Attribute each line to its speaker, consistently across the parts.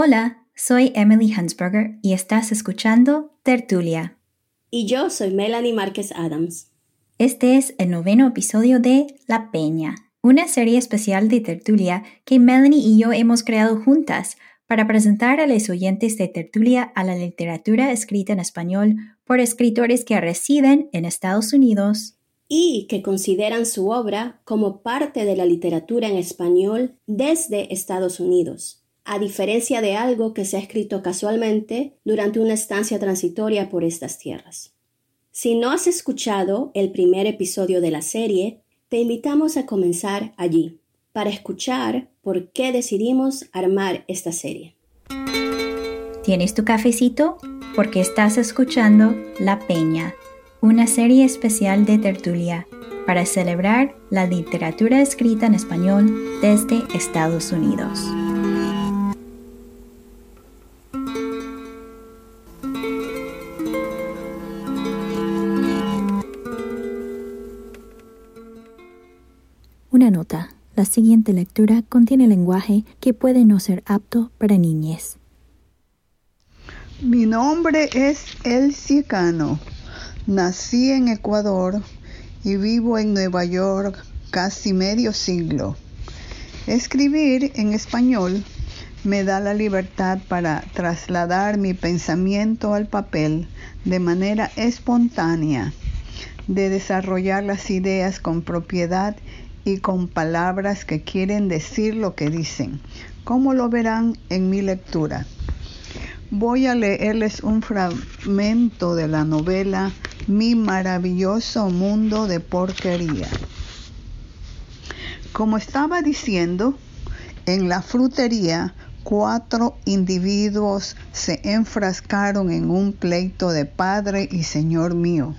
Speaker 1: Hola, soy Emily Hansberger y estás escuchando Tertulia.
Speaker 2: Y yo soy Melanie Márquez Adams.
Speaker 1: Este es el noveno episodio de La Peña, una serie especial de Tertulia que Melanie y yo hemos creado juntas para presentar a los oyentes de Tertulia a la literatura escrita en español por escritores que residen en Estados Unidos
Speaker 2: y que consideran su obra como parte de la literatura en español desde Estados Unidos a diferencia de algo que se ha escrito casualmente durante una estancia transitoria por estas tierras. Si no has escuchado el primer episodio de la serie, te invitamos a comenzar allí, para escuchar por qué decidimos armar esta serie.
Speaker 1: ¿Tienes tu cafecito? Porque estás escuchando La Peña, una serie especial de tertulia para celebrar la literatura escrita en español desde Estados Unidos. Nota. La siguiente lectura contiene lenguaje que puede no ser apto para niñez.
Speaker 3: Mi nombre es El Cicano. Nací en Ecuador y vivo en Nueva York casi medio siglo. Escribir en español me da la libertad para trasladar mi pensamiento al papel de manera espontánea, de desarrollar las ideas con propiedad y con palabras que quieren decir lo que dicen, como lo verán en mi lectura. Voy a leerles un fragmento de la novela Mi maravilloso mundo de porquería. Como estaba diciendo, en la frutería cuatro individuos se enfrascaron en un pleito de Padre y Señor mío.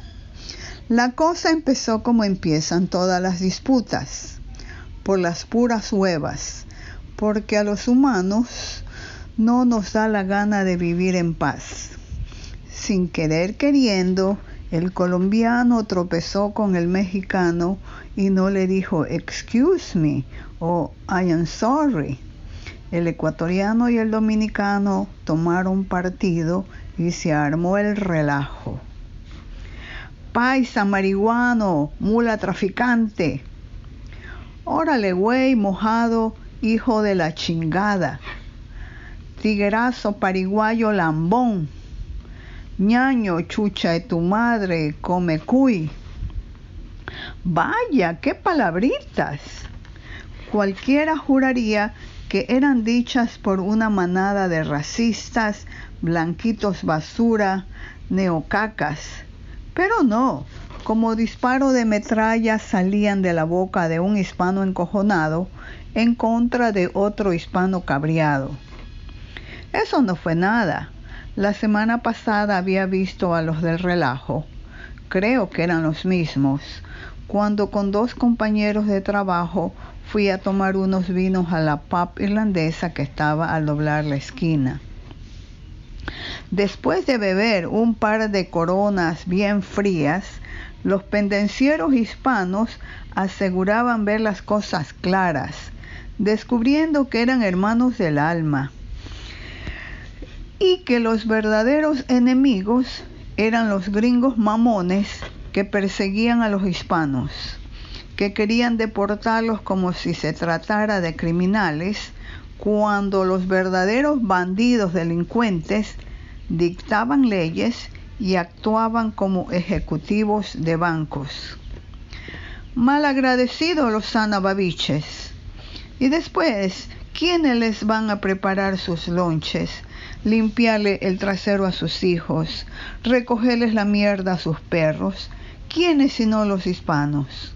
Speaker 3: La cosa empezó como empiezan todas las disputas, por las puras huevas, porque a los humanos no nos da la gana de vivir en paz. Sin querer queriendo, el colombiano tropezó con el mexicano y no le dijo excuse me o I am sorry. El ecuatoriano y el dominicano tomaron partido y se armó el relajo paisa, marihuano, mula traficante. Órale, güey, mojado, hijo de la chingada. Tiguerazo, pariguayo, lambón. ñaño, chucha de tu madre, come cuy. Vaya, qué palabritas. Cualquiera juraría que eran dichas por una manada de racistas, blanquitos basura, neocacas pero no, como disparo de metralla salían de la boca de un hispano encojonado en contra de otro hispano cabreado. Eso no fue nada. La semana pasada había visto a los del relajo, creo que eran los mismos, cuando con dos compañeros de trabajo fui a tomar unos vinos a la pub irlandesa que estaba al doblar la esquina. Después de beber un par de coronas bien frías, los pendencieros hispanos aseguraban ver las cosas claras, descubriendo que eran hermanos del alma y que los verdaderos enemigos eran los gringos mamones que perseguían a los hispanos, que querían deportarlos como si se tratara de criminales, cuando los verdaderos bandidos delincuentes dictaban leyes y actuaban como ejecutivos de bancos. Mal agradecidos los sanababiches. Y después, ¿quiénes les van a preparar sus lonches? Limpiarle el trasero a sus hijos, recogerles la mierda a sus perros. ¿Quiénes sino los hispanos?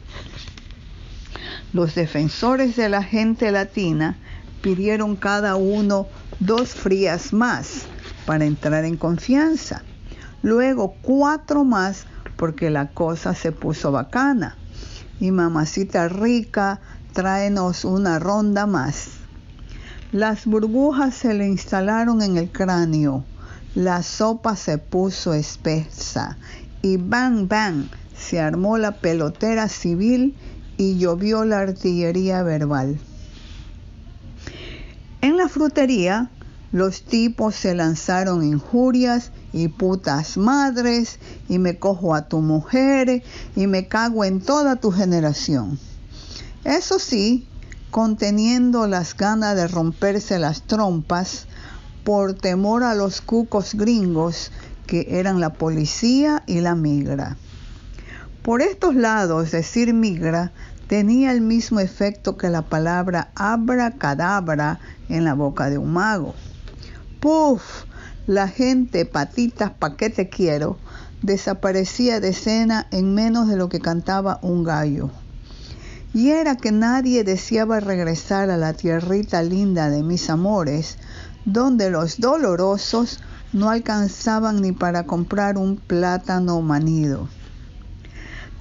Speaker 3: Los defensores de la gente latina pidieron cada uno dos frías más para entrar en confianza. Luego cuatro más porque la cosa se puso bacana. Y mamacita rica, tráenos una ronda más. Las burbujas se le instalaron en el cráneo. La sopa se puso espesa. Y bang, bang, se armó la pelotera civil y llovió la artillería verbal. En la frutería Los tipos se lanzaron injurias y putas madres y me cojo a tu mujer y me cago en toda tu generación. Eso sí, conteniendo las ganas de romperse las trompas por temor a los cucos gringos que eran la policía y la migra. Por estos lados, decir migra tenía el mismo efecto que la palabra abracadabra en la boca de un mago. ¡Puf! La gente, patitas, pa' qué te quiero, desaparecía de escena en menos de lo que cantaba un gallo. Y era que nadie deseaba regresar a la tierrita linda de mis amores, donde los dolorosos no alcanzaban ni para comprar un plátano manido.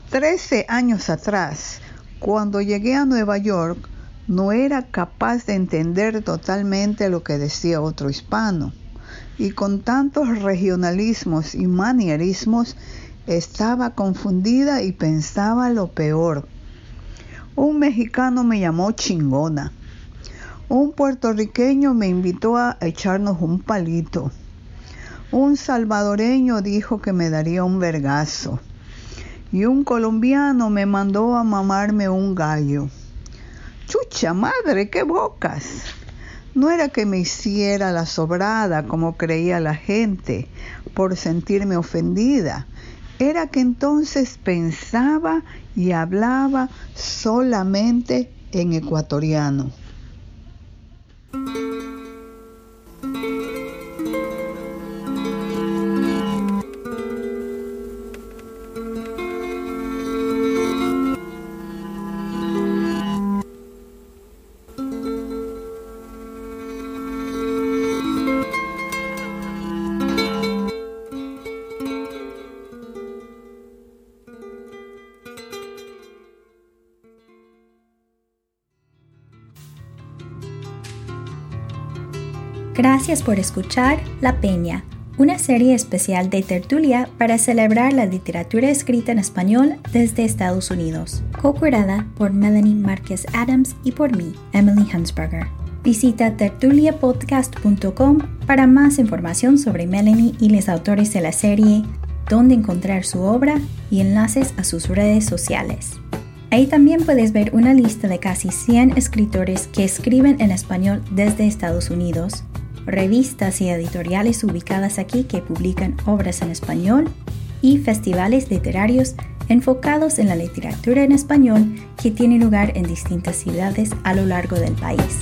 Speaker 3: Trece años atrás, cuando llegué a Nueva York, no era capaz de entender totalmente lo que decía otro hispano. Y con tantos regionalismos y manierismos, estaba confundida y pensaba lo peor. Un mexicano me llamó chingona. Un puertorriqueño me invitó a echarnos un palito. Un salvadoreño dijo que me daría un vergazo. Y un colombiano me mandó a mamarme un gallo. Chucha madre, qué bocas. No era que me hiciera la sobrada como creía la gente por sentirme ofendida. Era que entonces pensaba y hablaba solamente en ecuatoriano.
Speaker 1: Gracias por escuchar La Peña, una serie especial de tertulia para celebrar la literatura escrita en español desde Estados Unidos, co-curada por Melanie Márquez Adams y por mí, Emily Hansberger. Visita tertuliapodcast.com para más información sobre Melanie y los autores de la serie, dónde encontrar su obra y enlaces a sus redes sociales. Ahí también puedes ver una lista de casi 100 escritores que escriben en español desde Estados Unidos revistas y editoriales ubicadas aquí que publican obras en español y festivales literarios enfocados en la literatura en español que tienen lugar en distintas ciudades a lo largo del país.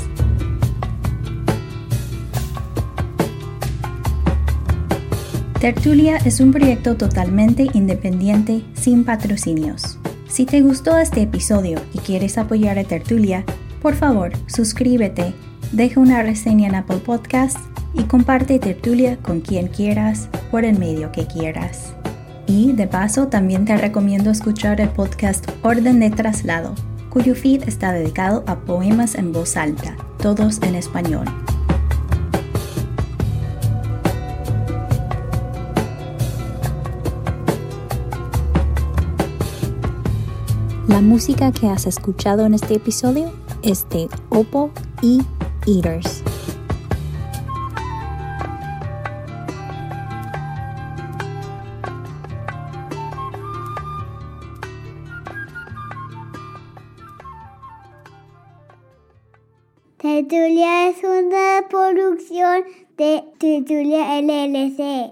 Speaker 1: Tertulia es un proyecto totalmente independiente sin patrocinios. Si te gustó este episodio y quieres apoyar a Tertulia, por favor suscríbete deja una reseña en Apple Podcasts y comparte Tertulia con quien quieras por el medio que quieras. Y de paso también te recomiendo escuchar el podcast Orden de Traslado, cuyo feed está dedicado a poemas en voz alta, todos en español. La música que has escuchado en este episodio es de Oppo y eaters.
Speaker 4: Tertulia es una producción de Tertulia LLC.